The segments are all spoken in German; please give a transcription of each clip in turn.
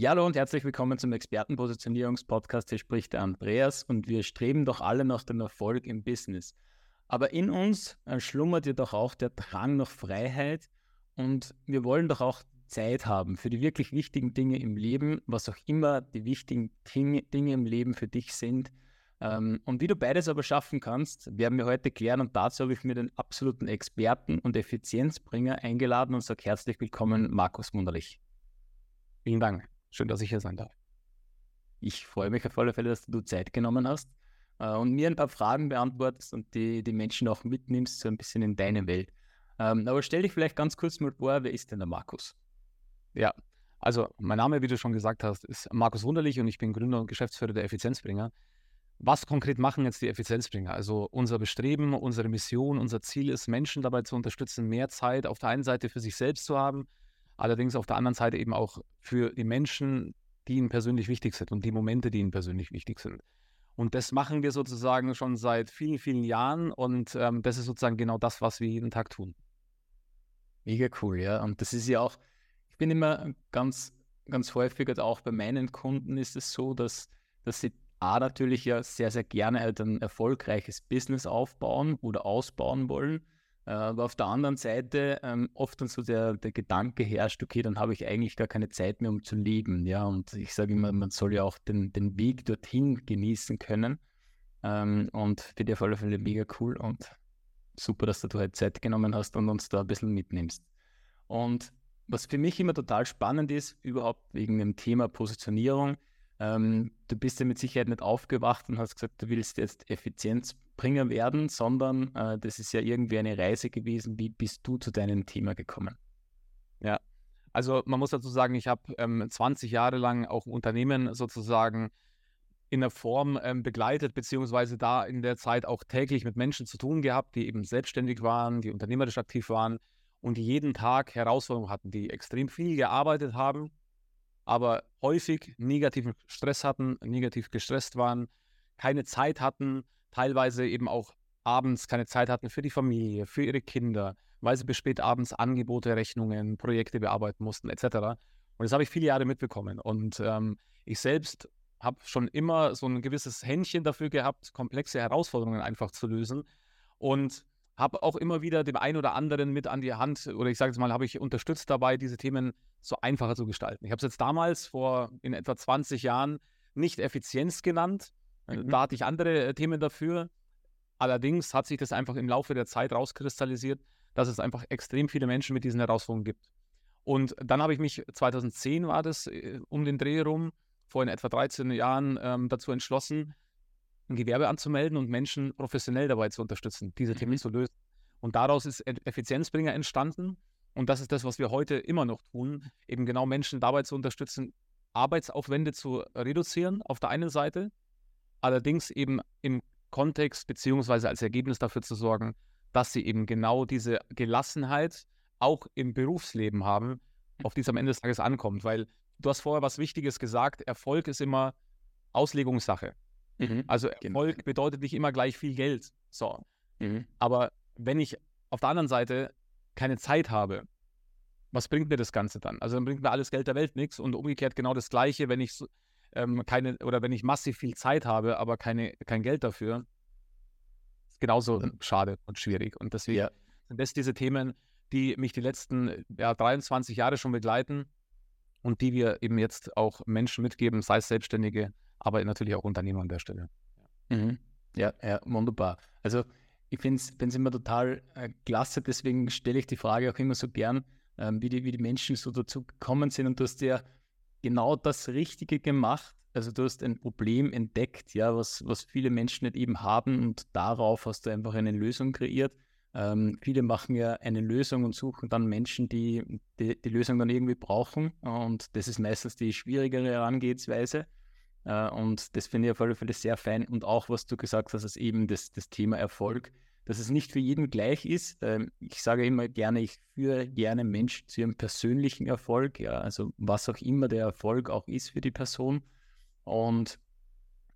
Ja, hallo und herzlich willkommen zum Expertenpositionierungspodcast. Hier spricht der Andreas und wir streben doch alle nach dem Erfolg im Business. Aber in uns äh, schlummert jedoch auch der Drang nach Freiheit und wir wollen doch auch Zeit haben für die wirklich wichtigen Dinge im Leben, was auch immer die wichtigen Dinge im Leben für dich sind. Ähm, und wie du beides aber schaffen kannst, werden wir heute klären und dazu habe ich mir den absoluten Experten und Effizienzbringer eingeladen und sage herzlich willkommen, Markus Munderlich. Vielen Dank. Schön, dass ich hier sein darf. Ich freue mich auf alle Fälle, dass du Zeit genommen hast äh, und mir ein paar Fragen beantwortest und die, die Menschen auch mitnimmst, so ein bisschen in deine Welt. Ähm, aber stell dich vielleicht ganz kurz mal vor, wer ist denn der Markus? Ja, also mein Name, wie du schon gesagt hast, ist Markus Wunderlich und ich bin Gründer und Geschäftsführer der Effizienzbringer. Was konkret machen jetzt die Effizienzbringer? Also unser Bestreben, unsere Mission, unser Ziel ist, Menschen dabei zu unterstützen, mehr Zeit auf der einen Seite für sich selbst zu haben, allerdings auf der anderen Seite eben auch für die Menschen, die ihnen persönlich wichtig sind und die Momente, die ihnen persönlich wichtig sind. Und das machen wir sozusagen schon seit vielen, vielen Jahren und ähm, das ist sozusagen genau das, was wir jeden Tag tun. Mega cool, ja. Und das ist ja auch, ich bin immer ganz, ganz häufig, also auch bei meinen Kunden ist es so, dass, dass sie A natürlich ja sehr, sehr gerne halt ein erfolgreiches Business aufbauen oder ausbauen wollen aber auf der anderen Seite ähm, oft dann so der, der Gedanke herrscht, okay, dann habe ich eigentlich gar keine Zeit mehr, um zu leben. Ja, und ich sage immer, man soll ja auch den, den Weg dorthin genießen können. Ähm, und finde ich auf alle Fälle mega cool und super, dass du heute Zeit genommen hast und uns da ein bisschen mitnimmst. Und was für mich immer total spannend ist, überhaupt wegen dem Thema Positionierung, ähm, du bist ja mit Sicherheit nicht aufgewacht und hast gesagt, du willst jetzt Effizienzbringer werden, sondern äh, das ist ja irgendwie eine Reise gewesen. Wie bist du zu deinem Thema gekommen? Ja, also man muss dazu sagen, ich habe ähm, 20 Jahre lang auch Unternehmen sozusagen in der Form ähm, begleitet, beziehungsweise da in der Zeit auch täglich mit Menschen zu tun gehabt, die eben selbstständig waren, die unternehmerisch aktiv waren und die jeden Tag Herausforderungen hatten, die extrem viel gearbeitet haben aber häufig negativen Stress hatten, negativ gestresst waren, keine Zeit hatten, teilweise eben auch abends keine Zeit hatten für die Familie, für ihre Kinder, weil sie bis spät abends Angebote, Rechnungen, Projekte bearbeiten mussten, etc. Und das habe ich viele Jahre mitbekommen. Und ähm, ich selbst habe schon immer so ein gewisses Händchen dafür gehabt, komplexe Herausforderungen einfach zu lösen. Und habe auch immer wieder dem einen oder anderen mit an die Hand, oder ich sage es mal, habe ich unterstützt dabei, diese Themen so einfacher zu gestalten. Ich habe es jetzt damals vor in etwa 20 Jahren nicht Effizienz genannt. Äh, mhm. Da hatte ich andere äh, Themen dafür. Allerdings hat sich das einfach im Laufe der Zeit rauskristallisiert, dass es einfach extrem viele Menschen mit diesen Herausforderungen gibt. Und dann habe ich mich, 2010 war das, äh, um den Dreh rum, vor in etwa 13 Jahren ähm, dazu entschlossen, ein Gewerbe anzumelden und Menschen professionell dabei zu unterstützen, diese Themen mhm. zu lösen. Und daraus ist Effizienzbringer entstanden. Und das ist das, was wir heute immer noch tun, eben genau Menschen dabei zu unterstützen, Arbeitsaufwände zu reduzieren auf der einen Seite, allerdings eben im Kontext beziehungsweise als Ergebnis dafür zu sorgen, dass sie eben genau diese Gelassenheit auch im Berufsleben haben, auf die es am Ende des Tages ankommt. Weil du hast vorher was Wichtiges gesagt, Erfolg ist immer Auslegungssache. Mhm. Also genau. Erfolg genau. bedeutet nicht immer gleich viel Geld. So. Mhm. Aber wenn ich auf der anderen Seite keine Zeit habe, was bringt mir das Ganze dann? Also dann bringt mir alles Geld der Welt nichts und umgekehrt genau das Gleiche, wenn ich ähm, keine oder wenn ich massiv viel Zeit habe, aber keine, kein Geld dafür, ist genauso mhm. schade und schwierig. Und deswegen ja. sind das diese Themen, die mich die letzten ja, 23 Jahre schon begleiten und die wir eben jetzt auch Menschen mitgeben, sei es Selbstständige, aber natürlich auch Unternehmer an der Stelle. Ja, mhm. ja, ja, wunderbar. Also ich finde es immer total äh, klasse, deswegen stelle ich die Frage auch immer so gern, ähm, wie, die, wie die Menschen so dazu gekommen sind und du hast ja genau das Richtige gemacht. Also du hast ein Problem entdeckt, ja, was, was viele Menschen nicht eben haben und darauf hast du einfach eine Lösung kreiert. Ähm, viele machen ja eine Lösung und suchen dann Menschen, die, die, die Lösung dann irgendwie brauchen und das ist meistens die schwierigere Herangehensweise. Äh, und das finde ich auf alle Fälle sehr fein. Und auch, was du gesagt hast, ist eben das, das Thema Erfolg, dass es nicht für jeden gleich ist. Ähm, ich sage immer gerne, ich führe gerne Menschen zu ihrem persönlichen Erfolg, ja, also was auch immer der Erfolg auch ist für die Person. Und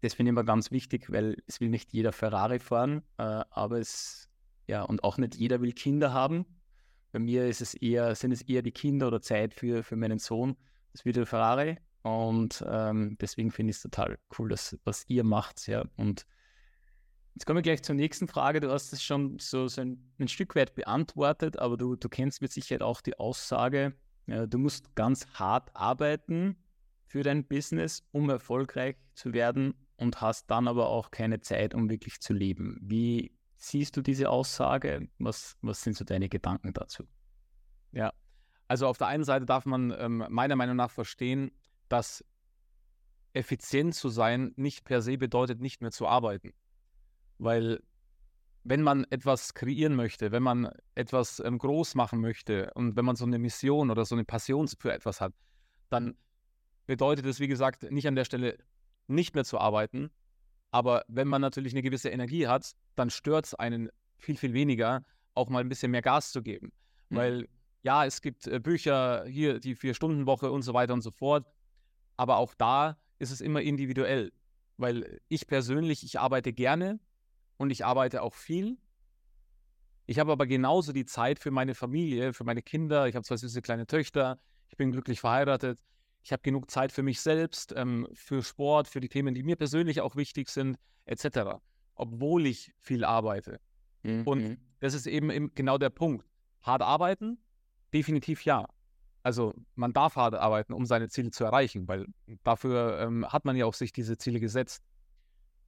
das finde ich immer ganz wichtig, weil es will nicht jeder Ferrari fahren, äh, aber es, ja, und auch nicht jeder will Kinder haben. Bei mir ist es eher, sind es eher die Kinder oder Zeit für, für meinen Sohn. Das wird der Ferrari Und ähm, deswegen finde ich es total cool, dass, was ihr macht. Ja. Und jetzt kommen wir gleich zur nächsten Frage. Du hast es schon so, so ein, ein, Stück weit beantwortet, aber du, du kennst mit Sicherheit auch die Aussage, ja, du musst ganz hart arbeiten für dein Business, um erfolgreich zu werden und hast dann aber auch keine Zeit, um wirklich zu leben. Wie siehst du diese Aussage? Was, was sind so deine Gedanken dazu? Ja, also auf der einen Seite darf man ähm, meiner Meinung nach verstehen, dass effizient zu sein nicht per se bedeutet, nicht mehr zu arbeiten. Weil wenn man etwas kreieren möchte, wenn man etwas ähm, groß machen möchte und wenn man so eine Mission oder so eine Passion für etwas hat, dann bedeutet es, wie gesagt, nicht an der Stelle nicht mehr zu arbeiten. Aber wenn man natürlich eine gewisse Energie hat, dann stört es einen viel, viel weniger, auch mal ein bisschen mehr Gas zu geben. Mhm. Weil ja, es gibt äh, Bücher, hier die Vier-Stunden-Woche und so weiter und so fort. Aber auch da ist es immer individuell. Weil ich persönlich, ich arbeite gerne und ich arbeite auch viel. Ich habe aber genauso die Zeit für meine Familie, für meine Kinder. Ich habe zwei süße kleine Töchter. Ich bin glücklich verheiratet. Ich habe genug Zeit für mich selbst, ähm, für Sport, für die Themen, die mir persönlich auch wichtig sind, etc. Obwohl ich viel arbeite. Mhm. Und das ist eben genau der Punkt. Hart arbeiten, definitiv ja. Also man darf hart arbeiten, um seine Ziele zu erreichen, weil dafür ähm, hat man ja auch sich diese Ziele gesetzt.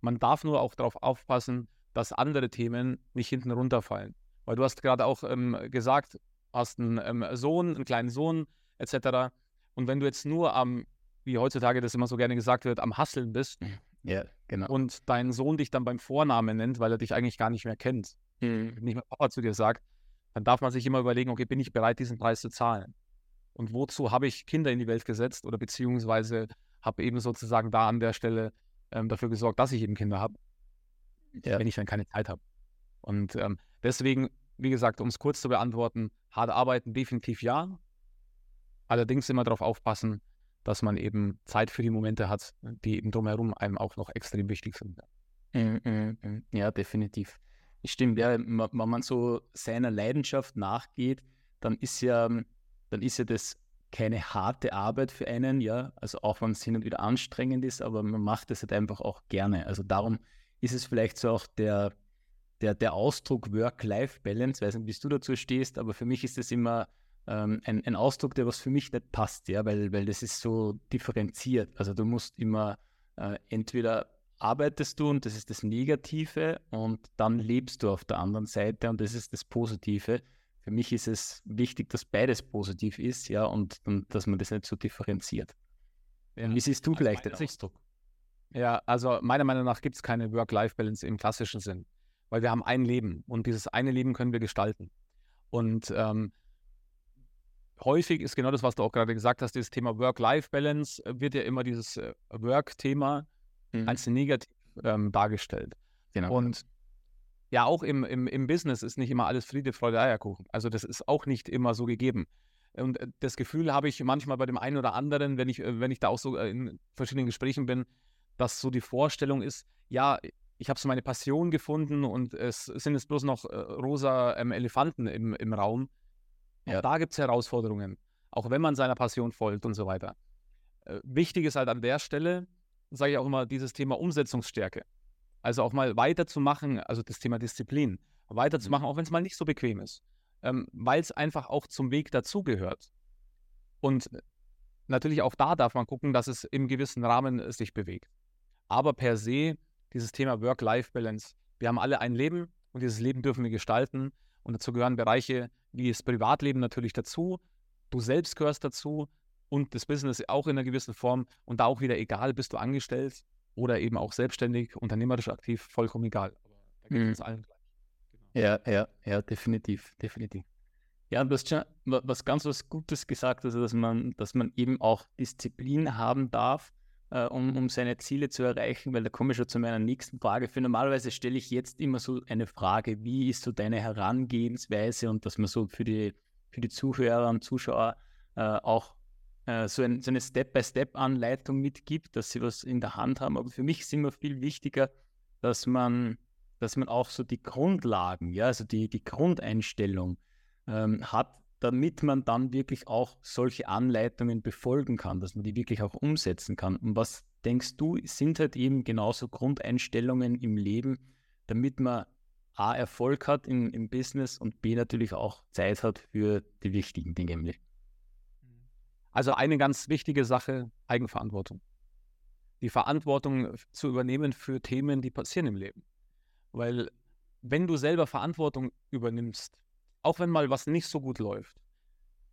Man darf nur auch darauf aufpassen, dass andere Themen nicht hinten runterfallen. Weil du hast gerade auch ähm, gesagt, hast einen ähm, Sohn, einen kleinen Sohn etc. Und wenn du jetzt nur am, wie heutzutage das immer so gerne gesagt wird, am Hasseln bist mhm. ja, genau. und dein Sohn dich dann beim Vornamen nennt, weil er dich eigentlich gar nicht mehr kennt, mhm. nicht mehr Papa zu dir sagt, dann darf man sich immer überlegen, okay, bin ich bereit, diesen Preis zu zahlen? Und wozu habe ich Kinder in die Welt gesetzt oder beziehungsweise habe eben sozusagen da an der Stelle ähm, dafür gesorgt, dass ich eben Kinder habe, ja. wenn ich dann keine Zeit habe. Und ähm, deswegen, wie gesagt, um es kurz zu beantworten, hart arbeiten definitiv ja, Allerdings immer darauf aufpassen, dass man eben Zeit für die Momente hat, die eben drumherum einem auch noch extrem wichtig sind. Mm, mm, mm. Ja, definitiv. Stimmt, ja, wenn man so seiner Leidenschaft nachgeht, dann ist ja, dann ist ja das keine harte Arbeit für einen, ja, also auch wenn es hin und wieder anstrengend ist, aber man macht es halt einfach auch gerne. Also darum ist es vielleicht so auch der, der, der Ausdruck Work-Life-Balance, weiß nicht, wie du dazu stehst, aber für mich ist das immer ähm, ein, ein Ausdruck, der was für mich nicht passt, ja, weil, weil das ist so differenziert. Also du musst immer äh, entweder arbeitest du und das ist das Negative und dann lebst du auf der anderen Seite und das ist das Positive. Für mich ist es wichtig, dass beides positiv ist, ja, und, und dass man das nicht so differenziert. Ja. Wie siehst du vielleicht den Ausdruck? Ja, also meiner Meinung nach gibt es keine Work-Life-Balance im klassischen Sinn, weil wir haben ein Leben und dieses eine Leben können wir gestalten. Und ähm, häufig ist genau das, was du auch gerade gesagt hast, dieses Thema Work-Life-Balance, äh, wird ja immer dieses äh, Work-Thema mhm. als negativ ähm, dargestellt. Genau. Und ja, auch im, im, im Business ist nicht immer alles Friede, Freude, Eierkuchen. Also das ist auch nicht immer so gegeben. Und äh, das Gefühl habe ich manchmal bei dem einen oder anderen, wenn ich, wenn ich da auch so in verschiedenen Gesprächen bin, dass so die Vorstellung ist, ja, ich habe so meine Passion gefunden und es sind jetzt bloß noch äh, rosa ähm, Elefanten im, im Raum. Ja. Auch da gibt es Herausforderungen, auch wenn man seiner Passion folgt und so weiter. Äh, wichtig ist halt an der Stelle, sage ich auch immer, dieses Thema Umsetzungsstärke. Also auch mal weiterzumachen, also das Thema Disziplin, weiterzumachen, mhm. auch wenn es mal nicht so bequem ist, ähm, weil es einfach auch zum Weg dazugehört. Und natürlich auch da darf man gucken, dass es im gewissen Rahmen äh, sich bewegt. Aber per se, dieses Thema Work-Life-Balance, wir haben alle ein Leben und dieses Leben dürfen wir gestalten. Und dazu gehören Bereiche wie das Privatleben natürlich dazu. Du selbst gehörst dazu und das Business auch in einer gewissen Form. Und da auch wieder egal, bist du angestellt oder eben auch selbstständig, unternehmerisch aktiv, vollkommen egal. Aber da geht es mhm. allen gleich. Genau. Ja, ja, ja, definitiv, definitiv. Ja, du hast schon was ganz was Gutes gesagt, also dass man, dass man eben auch Disziplin haben darf äh, um, um seine Ziele zu erreichen, weil da komme ich schon zu meiner nächsten Frage. Für normalerweise stelle ich jetzt immer so eine Frage, wie ist so deine Herangehensweise und dass man so für die, für die Zuhörer und Zuschauer äh, auch äh, so, ein, so, eine Step-by-Step-Anleitung mitgibt, dass sie was in der Hand haben. Aber für mich ist immer viel wichtiger, dass man, dass man auch so die Grundlagen, ja, also die, die Grundeinstellung ähm, hat, damit man dann wirklich auch solche Anleitungen befolgen kann, dass man die wirklich auch umsetzen kann. Und was denkst du, sind halt eben genauso Grundeinstellungen im Leben, damit man A, Erfolg hat im, im Business und B, natürlich auch Zeit hat für die wichtigen Dinge im Leben? Also eine ganz wichtige Sache, Eigenverantwortung. Die Verantwortung zu übernehmen für Themen, die passieren im Leben. Weil wenn du selber Verantwortung übernimmst, auch wenn mal was nicht so gut läuft,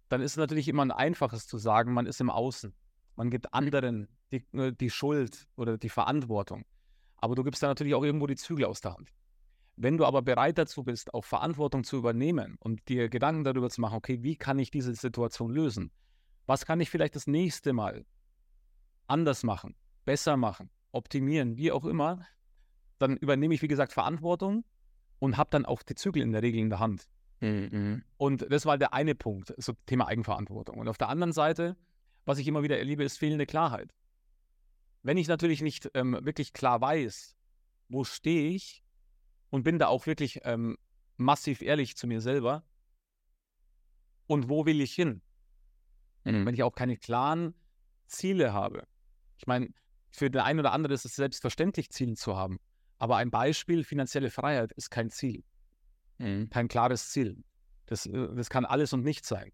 dann ist es natürlich immer ein einfaches zu sagen, man ist im Außen. Man gibt anderen die, äh, die Schuld oder die Verantwortung. Aber du gibst da natürlich auch irgendwo die Zügel aus der Hand. Wenn du aber bereit dazu bist, auch Verantwortung zu übernehmen und dir Gedanken darüber zu machen, okay, wie kann ich diese Situation lösen? Was kann ich vielleicht das nächste Mal anders machen, besser machen, optimieren, wie auch immer? Dann übernehme ich, wie gesagt, Verantwortung und habe dann auch die Zügel in der Regel in der Hand. Mhm. Und das war der eine Punkt, so Thema Eigenverantwortung. Und auf der anderen Seite, was ich immer wieder erlebe, ist fehlende Klarheit. Wenn ich natürlich nicht ähm, wirklich klar weiß, wo stehe ich und bin da auch wirklich ähm, massiv ehrlich zu mir selber und wo will ich hin? Mhm. Wenn ich auch keine klaren Ziele habe. Ich meine, für den einen oder anderen ist es selbstverständlich, Ziele zu haben. Aber ein Beispiel, finanzielle Freiheit ist kein Ziel. Mhm. Kein klares Ziel. Das, äh, das kann alles und nichts sein.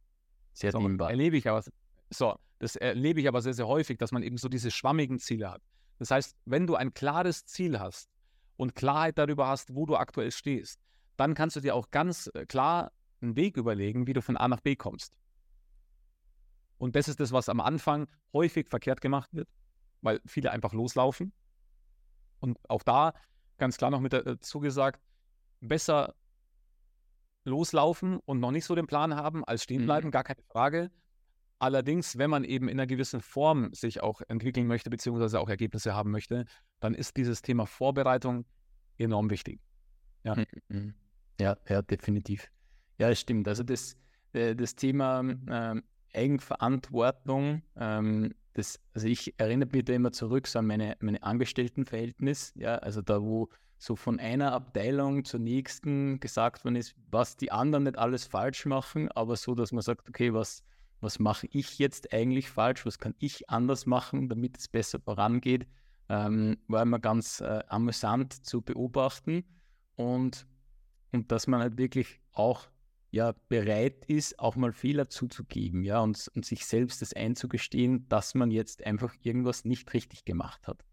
Sehr so. Erlebe ich aber, so, das erlebe ich aber sehr, sehr häufig, dass man eben so diese schwammigen Ziele hat. Das heißt, wenn du ein klares Ziel hast und Klarheit darüber hast, wo du aktuell stehst, dann kannst du dir auch ganz äh, klar einen Weg überlegen, wie du von A nach B kommst. Und das ist das, was am Anfang häufig verkehrt gemacht wird, weil viele einfach loslaufen. Und auch da ganz klar noch mit dazu gesagt, besser loslaufen und noch nicht so den Plan haben, als stehen bleiben, mhm. gar keine Frage. Allerdings, wenn man eben in einer gewissen Form sich auch entwickeln möchte, beziehungsweise auch Ergebnisse haben möchte, dann ist dieses Thema Vorbereitung enorm wichtig. Ja, mhm, mhm. ja, ja definitiv. Ja, stimmt. Also das, äh, das Thema ähm, Eigenverantwortung, ähm, das, also ich erinnere mich da immer zurück so an meine, meine Angestelltenverhältnis, ja, also da, wo so von einer Abteilung zur nächsten gesagt worden ist, was die anderen nicht alles falsch machen, aber so, dass man sagt, okay, was, was mache ich jetzt eigentlich falsch, was kann ich anders machen, damit es besser vorangeht, ähm, war immer ganz äh, amüsant zu beobachten. Und, und dass man halt wirklich auch ja, bereit ist, auch mal Fehler zuzugeben, ja, und, und sich selbst das einzugestehen, dass man jetzt einfach irgendwas nicht richtig gemacht hat.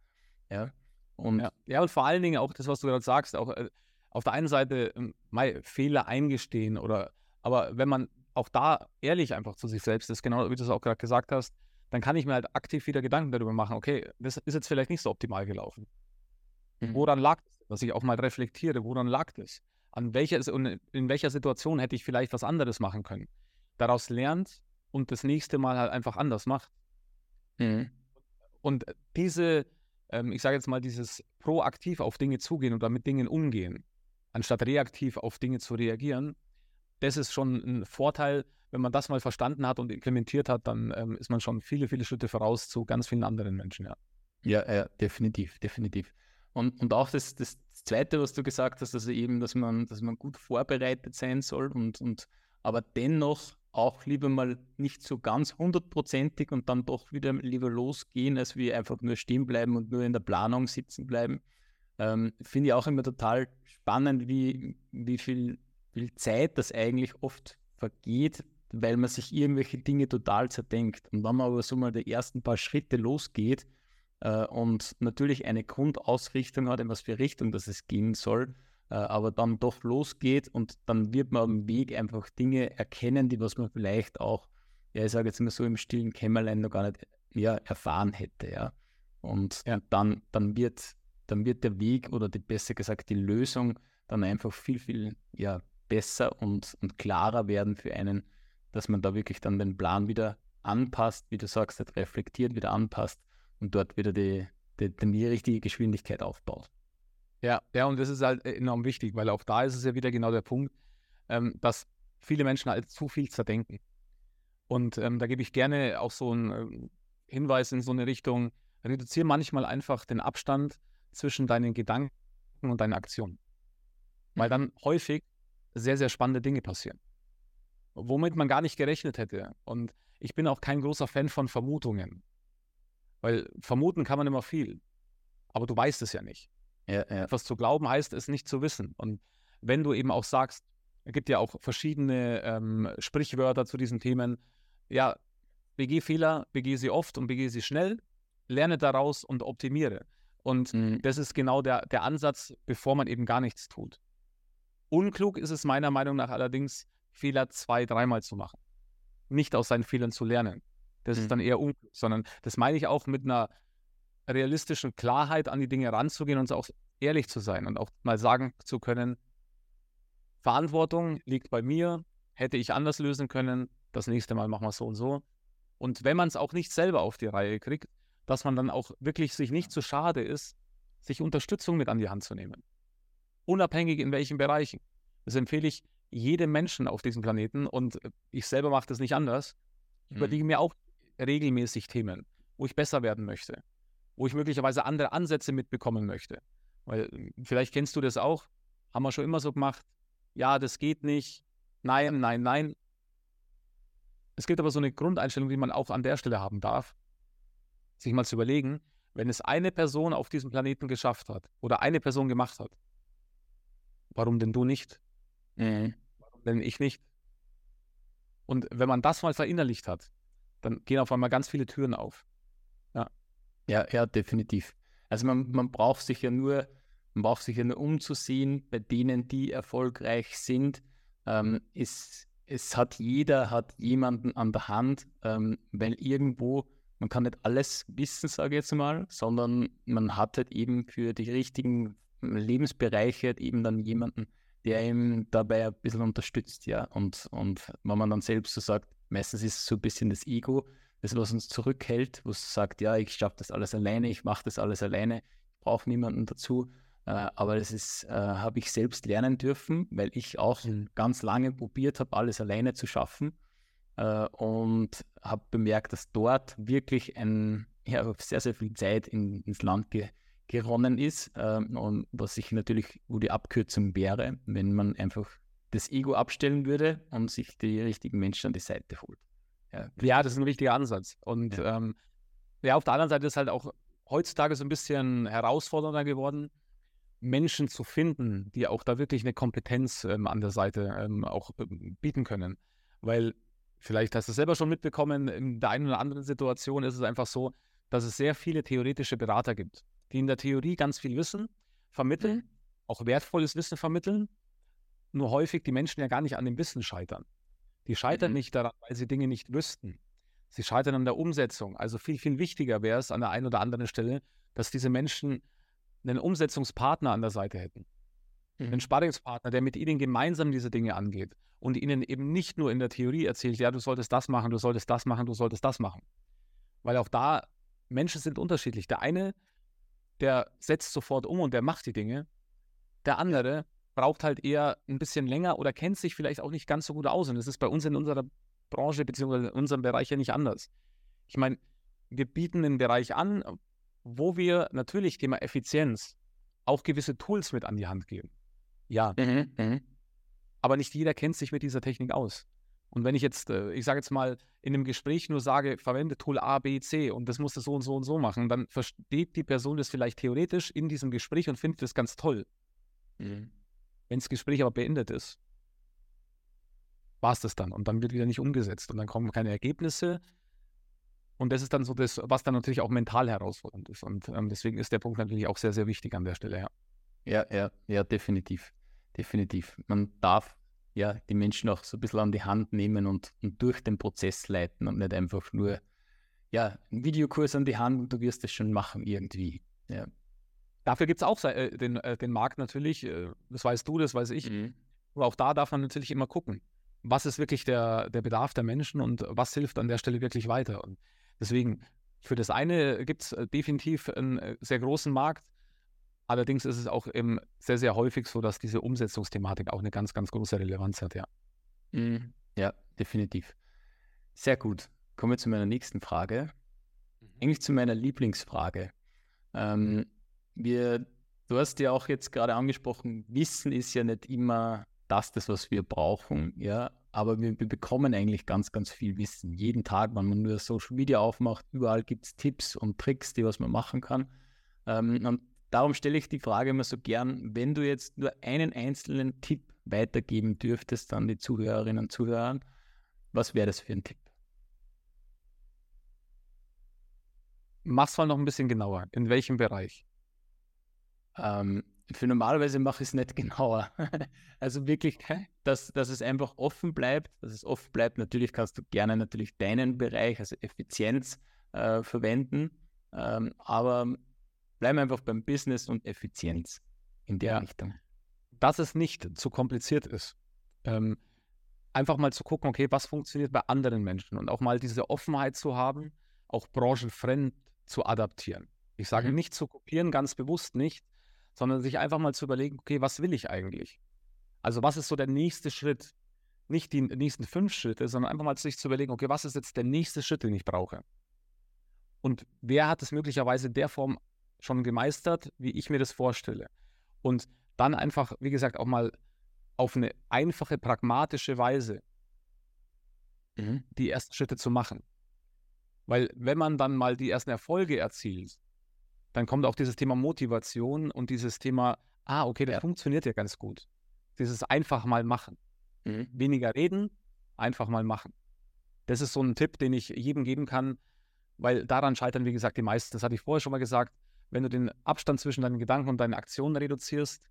Ja. Und, ja. ja, und vor allen Dingen auch das, was du gerade sagst, auch äh, auf der einen Seite mal Fehler eingestehen oder, aber wenn man auch da ehrlich einfach zu sich selbst ist, genau wie du es auch gerade gesagt hast, dann kann ich mir halt aktiv wieder Gedanken darüber machen, okay, das ist jetzt vielleicht nicht so optimal gelaufen. Mhm. Woran lag es? Dass ich auch mal reflektiere, woran lag das? An welcher, in welcher Situation hätte ich vielleicht was anderes machen können? Daraus lernt und das nächste Mal halt einfach anders macht. Mhm. Und diese, ähm, ich sage jetzt mal, dieses proaktiv auf Dinge zugehen und damit Dingen umgehen, anstatt reaktiv auf Dinge zu reagieren, das ist schon ein Vorteil. Wenn man das mal verstanden hat und implementiert hat, dann ähm, ist man schon viele, viele Schritte voraus zu ganz vielen anderen Menschen, ja. Ja, ja definitiv, definitiv. Und, und auch das, das Zweite, was du gesagt hast, also eben, dass man, dass man gut vorbereitet sein soll und, und aber dennoch auch lieber mal nicht so ganz hundertprozentig und dann doch wieder lieber losgehen, als wir einfach nur stehen bleiben und nur in der Planung sitzen bleiben. Ähm, Finde ich auch immer total spannend, wie, wie viel, viel Zeit das eigentlich oft vergeht, weil man sich irgendwelche Dinge total zerdenkt. Und wenn man aber so mal die ersten paar Schritte losgeht äh, und natürlich eine Grundausrichtung hat, in was für Richtung das es gehen soll, äh, aber dann doch losgeht und dann wird man am Weg einfach Dinge erkennen, die was man vielleicht auch, ja, ich sage jetzt immer so im stillen Kämmerlein noch gar nicht ja, erfahren hätte, ja. Und ja. dann, dann wird, dann wird der Weg oder die, besser gesagt die Lösung dann einfach viel, viel ja, besser und, und klarer werden für einen, dass man da wirklich dann den Plan wieder anpasst, wie du sagst, reflektiert, wieder anpasst und dort wieder die, die, die richtige Geschwindigkeit aufbaut. Ja, ja, und das ist halt enorm wichtig, weil auch da ist es ja wieder genau der Punkt, ähm, dass viele Menschen halt zu viel zerdenken. Und ähm, da gebe ich gerne auch so einen ähm, Hinweis in so eine Richtung, reduziere manchmal einfach den Abstand zwischen deinen Gedanken und deinen Aktionen. Weil dann häufig sehr, sehr spannende Dinge passieren. womit man gar nicht gerechnet hätte. Und ich bin auch kein großer Fan von Vermutungen. Weil vermuten kann man immer viel. Aber du weißt es ja nicht. Ja, ja. Etwas zu glauben heißt es nicht zu wissen. Und wenn du eben auch sagst, es gibt ja auch verschiedene ähm, Sprichwörter zu diesen Themen, ja, begeh Fehler, begeh sie oft und begeh sie schnell, lerne daraus und optimiere. Und mhm. das ist genau der, der Ansatz, bevor man eben gar nichts tut. Unklug ist es meiner Meinung nach allerdings, Fehler zwei, dreimal zu machen. Nicht aus seinen Fehlern zu lernen. Das mhm. ist dann eher unklug, sondern das meine ich auch mit einer realistischen Klarheit an die Dinge ranzugehen und auch ehrlich zu sein und auch mal sagen zu können, Verantwortung liegt bei mir, hätte ich anders lösen können, das nächste Mal machen wir es so und so. Und wenn man es auch nicht selber auf die Reihe kriegt, dass man dann auch wirklich sich nicht zu schade ist, sich Unterstützung mit an die Hand zu nehmen. Unabhängig in welchen Bereichen. Das empfehle ich jedem Menschen auf diesem Planeten und ich selber mache das nicht anders. Ich mhm. überlege mir auch regelmäßig Themen, wo ich besser werden möchte, wo ich möglicherweise andere Ansätze mitbekommen möchte. Weil vielleicht kennst du das auch, haben wir schon immer so gemacht, ja, das geht nicht, nein, nein, nein. Es gibt aber so eine Grundeinstellung, die man auch an der Stelle haben darf, sich mal zu überlegen, wenn es eine Person auf diesem Planeten geschafft hat oder eine Person gemacht hat, warum denn du nicht? Mhm. Warum denn ich nicht? Und wenn man das mal verinnerlicht hat, dann gehen auf einmal ganz viele Türen auf. Ja, ja, ja definitiv. Also man, man braucht sich ja nur, man braucht sich ja nur umzusehen bei denen, die erfolgreich sind. Ähm, es, es hat jeder hat jemanden an der Hand, ähm, weil irgendwo man kann nicht alles wissen, sage ich jetzt mal, sondern man hat halt eben für die richtigen Lebensbereiche halt eben dann jemanden, der ihm dabei ein bisschen unterstützt, ja. Und, und wenn man dann selbst so sagt, meistens ist es so ein bisschen das Ego, das, was uns zurückhält, was sagt, ja, ich schaffe das alles alleine, ich mache das alles alleine, ich brauche niemanden dazu. Äh, aber das ist, äh, habe ich selbst lernen dürfen, weil ich auch mhm. ganz lange probiert habe, alles alleine zu schaffen äh, und habe bemerkt, dass dort wirklich ein, ja, sehr, sehr viel Zeit in, ins Land ge, geronnen ist äh, und was ich natürlich, wo die Abkürzung wäre, wenn man einfach das Ego abstellen würde und sich die richtigen Menschen an die Seite holt. Ja, ja das ist ein wichtiger Ansatz. Und ja. Ähm, ja, auf der anderen Seite ist halt auch heutzutage so ein bisschen herausfordernder geworden, Menschen zu finden, die auch da wirklich eine Kompetenz ähm, an der Seite ähm, auch äh, bieten können. Weil Vielleicht hast du es selber schon mitbekommen, in der einen oder anderen Situation ist es einfach so, dass es sehr viele theoretische Berater gibt, die in der Theorie ganz viel Wissen vermitteln, mhm. auch wertvolles Wissen vermitteln, nur häufig die Menschen ja gar nicht an dem Wissen scheitern. Die scheitern mhm. nicht daran, weil sie Dinge nicht wüssten. Sie scheitern an der Umsetzung. Also viel, viel wichtiger wäre es an der einen oder anderen Stelle, dass diese Menschen einen Umsetzungspartner an der Seite hätten. Mhm. Einen Sparringspartner, der mit ihnen gemeinsam diese Dinge angeht und ihnen eben nicht nur in der Theorie erzählt, ja, du solltest das machen, du solltest das machen, du solltest das machen. Weil auch da Menschen sind unterschiedlich. Der eine, der setzt sofort um und der macht die Dinge. Der andere braucht halt eher ein bisschen länger oder kennt sich vielleicht auch nicht ganz so gut aus. Und das ist bei uns in unserer Branche bzw. in unserem Bereich ja nicht anders. Ich meine, wir bieten einen Bereich an, wo wir natürlich Thema Effizienz auch gewisse Tools mit an die Hand geben. Ja. Mhm, mh aber nicht jeder kennt sich mit dieser Technik aus. Und wenn ich jetzt, äh, ich sage jetzt mal, in einem Gespräch nur sage, verwende Tool A, B, C und das musst du so und so und so machen, dann versteht die Person das vielleicht theoretisch in diesem Gespräch und findet das ganz toll. Mhm. Wenn das Gespräch aber beendet ist, war es das dann und dann wird wieder nicht umgesetzt und dann kommen keine Ergebnisse. Und das ist dann so das, was dann natürlich auch mental herausfordernd ist. Und ähm, deswegen ist der Punkt natürlich auch sehr, sehr wichtig an der Stelle, ja. Ja, ja, ja, definitiv definitiv. Man darf ja die Menschen auch so ein bisschen an die Hand nehmen und, und durch den Prozess leiten und nicht einfach nur ja, einen Videokurs an die Hand und du wirst es schon machen irgendwie. Ja. Dafür gibt es auch äh, den, äh, den Markt natürlich, äh, das weißt du, das weiß ich. Mhm. Aber auch da darf man natürlich immer gucken, was ist wirklich der, der Bedarf der Menschen und was hilft an der Stelle wirklich weiter. Und deswegen, für das eine gibt es äh, definitiv einen äh, sehr großen Markt, Allerdings ist es auch eben sehr, sehr häufig so, dass diese Umsetzungsthematik auch eine ganz, ganz große Relevanz hat, ja. Mhm. Ja, definitiv. Sehr gut. Kommen wir zu meiner nächsten Frage. Mhm. Eigentlich zu meiner Lieblingsfrage. Ähm, wir, du hast ja auch jetzt gerade angesprochen, Wissen ist ja nicht immer das, das was wir brauchen, ja. aber wir, wir, bekommen eigentlich ganz, ganz viel Wissen. Jeden Tag, wenn man nur Social Media aufmacht, überall gibt es Tipps und Tricks, die was man machen kann. Ähm, und darum stelle ich die Frage immer so gern, wenn du jetzt nur einen einzelnen Tipp weitergeben dürftest an die Zuhörerinnen und Zuhörer, was wäre das für ein Tipp? Mach's mal noch ein bisschen genauer. In welchem Bereich? Ähm, für normalerweise mache ich es nicht genauer. also wirklich, dass, dass es einfach offen bleibt, dass es offen bleibt. Natürlich kannst du gerne natürlich deinen Bereich, also Effizienz, äh, verwenden, ähm, aber bleib einfach beim Business und Effizienz in der ja. Richtung. Dass es nicht zu kompliziert ist. Ähm, einfach mal zu gucken, okay, was funktioniert bei anderen Menschen und auch mal diese Offenheit zu haben, auch branchenfremd zu adaptieren. Ich sage mhm. nicht zu kopieren, ganz bewusst nicht, sondern sich einfach mal zu überlegen, okay, was will ich eigentlich? Also was ist so der nächste Schritt? Nicht die nächsten fünf Schritte, sondern einfach mal sich zu überlegen, okay, was ist jetzt der nächste Schritt, den ich brauche? Und wer hat es möglicherweise in der Form schon gemeistert, wie ich mir das vorstelle? Und dann einfach, wie gesagt, auch mal auf eine einfache, pragmatische Weise mhm. die ersten Schritte zu machen. Weil wenn man dann mal die ersten Erfolge erzielt, dann kommt auch dieses Thema Motivation und dieses Thema, ah, okay, das ja. funktioniert ja ganz gut. Dieses einfach mal machen. Mhm. Weniger reden, einfach mal machen. Das ist so ein Tipp, den ich jedem geben kann, weil daran scheitern, wie gesagt, die meisten. Das hatte ich vorher schon mal gesagt. Wenn du den Abstand zwischen deinen Gedanken und deinen Aktionen reduzierst,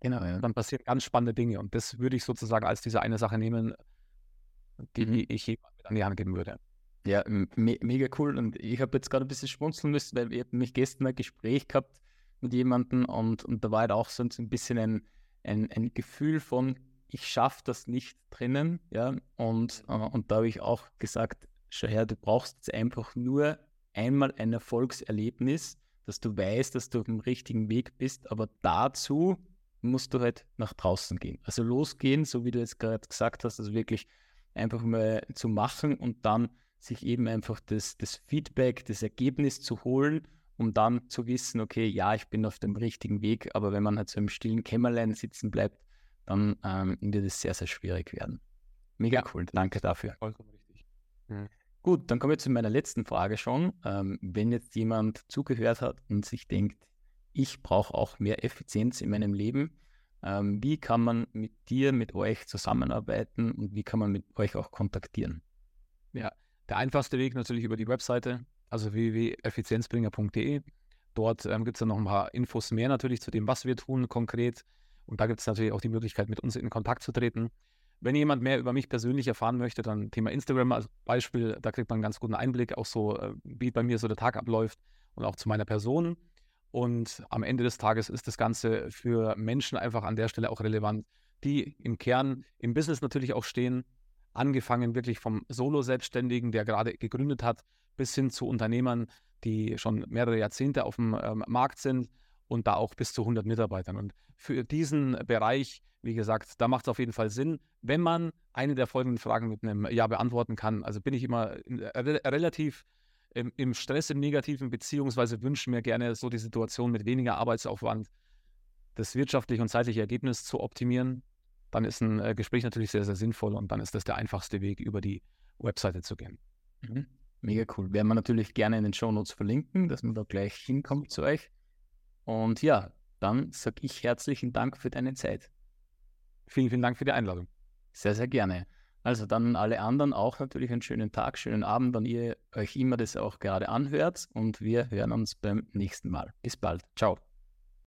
genau, ja. dann passieren ganz spannende Dinge. Und das würde ich sozusagen als diese eine Sache nehmen, die mhm. ich jemandem mit an die Hand geben würde. Ja, me mega cool. Und ich habe jetzt gerade ein bisschen schmunzeln müssen, weil ich mich gestern ein Gespräch gehabt mit jemandem und, und da war halt auch so ein bisschen ein, ein, ein Gefühl von, ich schaffe das nicht drinnen. Ja, und, äh, und da habe ich auch gesagt, schau her, du brauchst jetzt einfach nur einmal ein Erfolgserlebnis, dass du weißt, dass du auf dem richtigen Weg bist, aber dazu musst du halt nach draußen gehen. Also losgehen, so wie du jetzt gerade gesagt hast, also wirklich einfach mal zu machen und dann sich eben einfach das, das Feedback, das Ergebnis zu holen, um dann zu wissen, okay, ja, ich bin auf dem richtigen Weg, aber wenn man halt so im stillen Kämmerlein sitzen bleibt, dann ähm, wird es sehr, sehr schwierig werden. Mega cool, danke dafür. Vollkommen richtig. Mhm. Gut, dann kommen wir zu meiner letzten Frage schon. Ähm, wenn jetzt jemand zugehört hat und sich denkt, ich brauche auch mehr Effizienz in meinem Leben, ähm, wie kann man mit dir, mit euch zusammenarbeiten und wie kann man mit euch auch kontaktieren? Ja, der einfachste Weg natürlich über die Webseite, also www.effizienzbringer.de. Dort ähm, gibt es dann noch ein paar Infos mehr natürlich zu dem, was wir tun konkret. Und da gibt es natürlich auch die Möglichkeit, mit uns in Kontakt zu treten. Wenn jemand mehr über mich persönlich erfahren möchte, dann Thema Instagram als Beispiel, da kriegt man einen ganz guten Einblick, auch so, äh, wie bei mir so der Tag abläuft und auch zu meiner Person. Und am Ende des Tages ist das Ganze für Menschen einfach an der Stelle auch relevant, die im Kern im Business natürlich auch stehen, angefangen wirklich vom Solo-Selbstständigen, der gerade gegründet hat, bis hin zu Unternehmern, die schon mehrere Jahrzehnte auf dem ähm, Markt sind und da auch bis zu 100 Mitarbeitern. Und für diesen Bereich, wie gesagt, da macht es auf jeden Fall Sinn, wenn man eine der folgenden Fragen mit einem Ja beantworten kann. Also bin ich immer re relativ im, im, Stress, im Negativen, beziehungsweise wünsche mir gerne so die Situation mit weniger Arbeitsaufwand, das wirtschaftliche und zeitliche Ergebnis zu optimieren dann ist ein äh, Gespräch natürlich sehr, sehr sinnvoll und dann ist das der einfachste Weg, über die Webseite zu gehen. Mhm. Mega cool. Werden wir natürlich gerne in den Show Notes verlinken, dass man da gleich hinkommt zu euch. Und ja, dann sage ich herzlichen Dank für deine Zeit. Vielen, vielen Dank für die Einladung. Sehr, sehr gerne. Also dann alle anderen auch natürlich einen schönen Tag, schönen Abend, wann ihr euch immer das auch gerade anhört. Und wir hören uns beim nächsten Mal. Bis bald. Ciao.